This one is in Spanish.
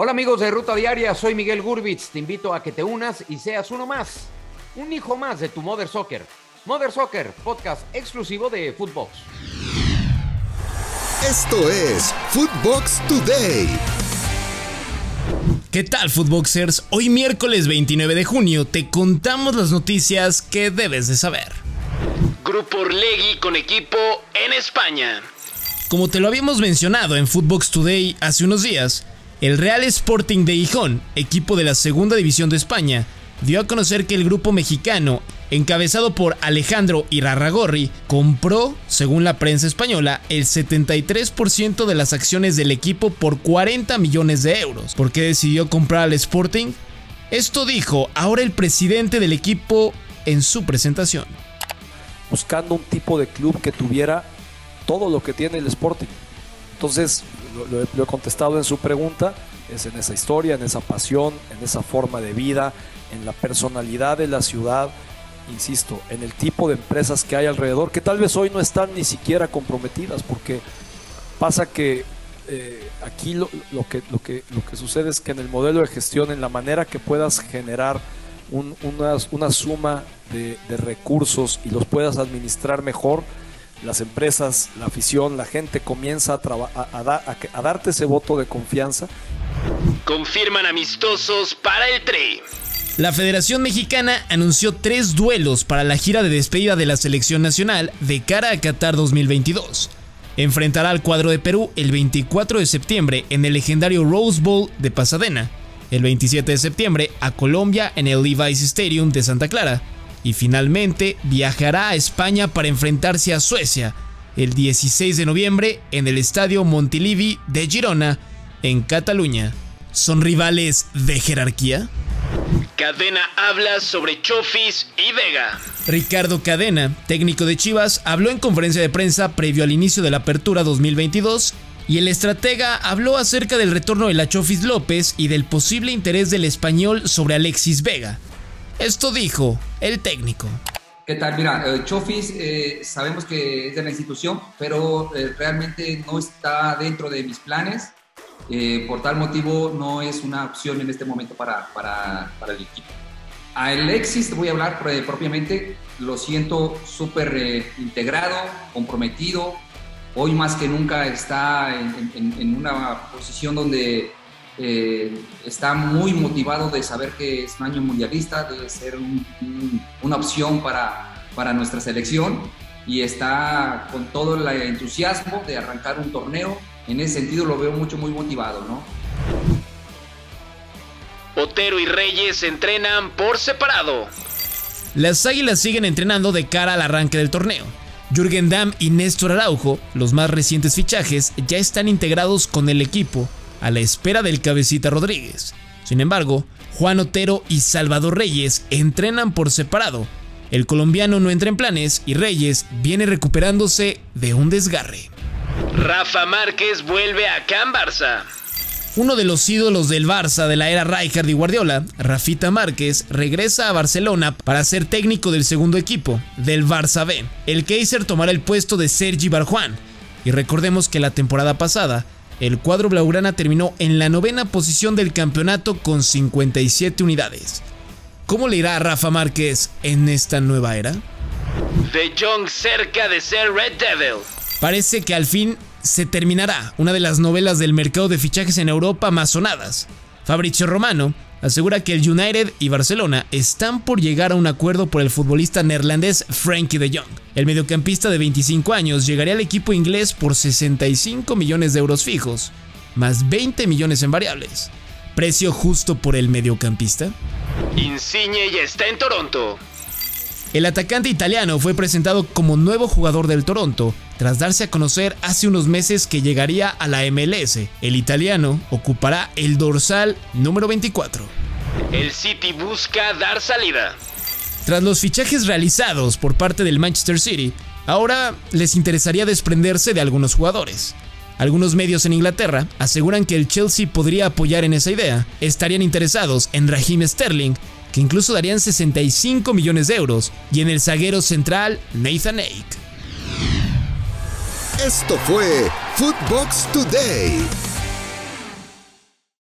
Hola amigos de Ruta Diaria, soy Miguel Gurbitz. Te invito a que te unas y seas uno más, un hijo más de tu Mother Soccer. Mother Soccer, podcast exclusivo de Footbox. Esto es Footbox Today. ¿Qué tal, Footboxers? Hoy miércoles 29 de junio te contamos las noticias que debes de saber. Grupo Orlegui con equipo en España. Como te lo habíamos mencionado en Footbox Today hace unos días, el Real Sporting de Gijón, equipo de la Segunda División de España, dio a conocer que el grupo mexicano, encabezado por Alejandro Irarragorri, compró, según la prensa española, el 73% de las acciones del equipo por 40 millones de euros. ¿Por qué decidió comprar al Sporting? Esto dijo ahora el presidente del equipo en su presentación. Buscando un tipo de club que tuviera todo lo que tiene el Sporting. Entonces, lo, lo, he contestado en su pregunta, es en esa historia, en esa pasión, en esa forma de vida, en la personalidad de la ciudad, insisto, en el tipo de empresas que hay alrededor, que tal vez hoy no están ni siquiera comprometidas, porque pasa que eh, aquí lo, lo, que, lo, que, lo que sucede es que en el modelo de gestión, en la manera que puedas generar un, una, una, suma de, de recursos y los puedas administrar mejor, las empresas, la afición, la gente comienza a, a, a, a, darte ese voto de confianza. Confirman amistosos para el Tri. La Federación Mexicana anunció tres duelos para la gira de despedida de la selección nacional de cara a Qatar 2022. Enfrentará al cuadro de Perú el 24 de septiembre en el legendario Rose Bowl de Pasadena, el 27 de septiembre a Colombia en el Levi's Stadium de Santa Clara, y finalmente viajará a España para enfrentarse a Suecia el 16 de noviembre en el Estadio Montilivi de Girona, en Cataluña. ¿Son rivales de jerarquía? Cadena habla sobre Chofis y Vega. Ricardo Cadena, técnico de Chivas, habló en conferencia de prensa previo al inicio de la apertura 2022 y el estratega habló acerca del retorno de la Chofis López y del posible interés del español sobre Alexis Vega. Esto dijo el técnico. ¿Qué tal? Mira, eh, Chofis eh, sabemos que es de la institución, pero eh, realmente no está dentro de mis planes. Eh, por tal motivo no es una opción en este momento para, para, para el equipo. A Alexis, voy a hablar propiamente, lo siento súper integrado, comprometido. Hoy más que nunca está en, en, en una posición donde eh, está muy motivado de saber que es un año mundialista, de ser un, un, una opción para, para nuestra selección y está con todo el entusiasmo de arrancar un torneo. En ese sentido lo veo mucho, muy motivado, ¿no? Otero y Reyes entrenan por separado. Las Águilas siguen entrenando de cara al arranque del torneo. Jürgen Damm y Néstor Araujo, los más recientes fichajes, ya están integrados con el equipo a la espera del cabecita Rodríguez. Sin embargo, Juan Otero y Salvador Reyes entrenan por separado. El colombiano no entra en planes y Reyes viene recuperándose de un desgarre. Rafa Márquez vuelve a Can Barça. Uno de los ídolos del Barça de la era Rijkaard y Guardiola, Rafita Márquez, regresa a Barcelona para ser técnico del segundo equipo, del Barça B. El Kaiser tomará el puesto de Sergi Barjuan. Y recordemos que la temporada pasada, el cuadro blaugrana terminó en la novena posición del campeonato con 57 unidades. ¿Cómo le irá a Rafa Márquez en esta nueva era? De Jong cerca de ser Red Devil. Parece que al fin se terminará una de las novelas del mercado de fichajes en Europa más sonadas. Fabrizio Romano asegura que el United y Barcelona están por llegar a un acuerdo por el futbolista neerlandés Frankie de Jong. El mediocampista de 25 años llegaría al equipo inglés por 65 millones de euros fijos, más 20 millones en variables. ¿Precio justo por el mediocampista? Insigne ya está en Toronto. El atacante italiano fue presentado como nuevo jugador del Toronto tras darse a conocer hace unos meses que llegaría a la MLS. El italiano ocupará el dorsal número 24. El City busca dar salida. Tras los fichajes realizados por parte del Manchester City, ahora les interesaría desprenderse de algunos jugadores. Algunos medios en Inglaterra aseguran que el Chelsea podría apoyar en esa idea. Estarían interesados en Raheem Sterling, que incluso darían 65 millones de euros, y en el zaguero central Nathan Ake. Esto fue Footbox Today.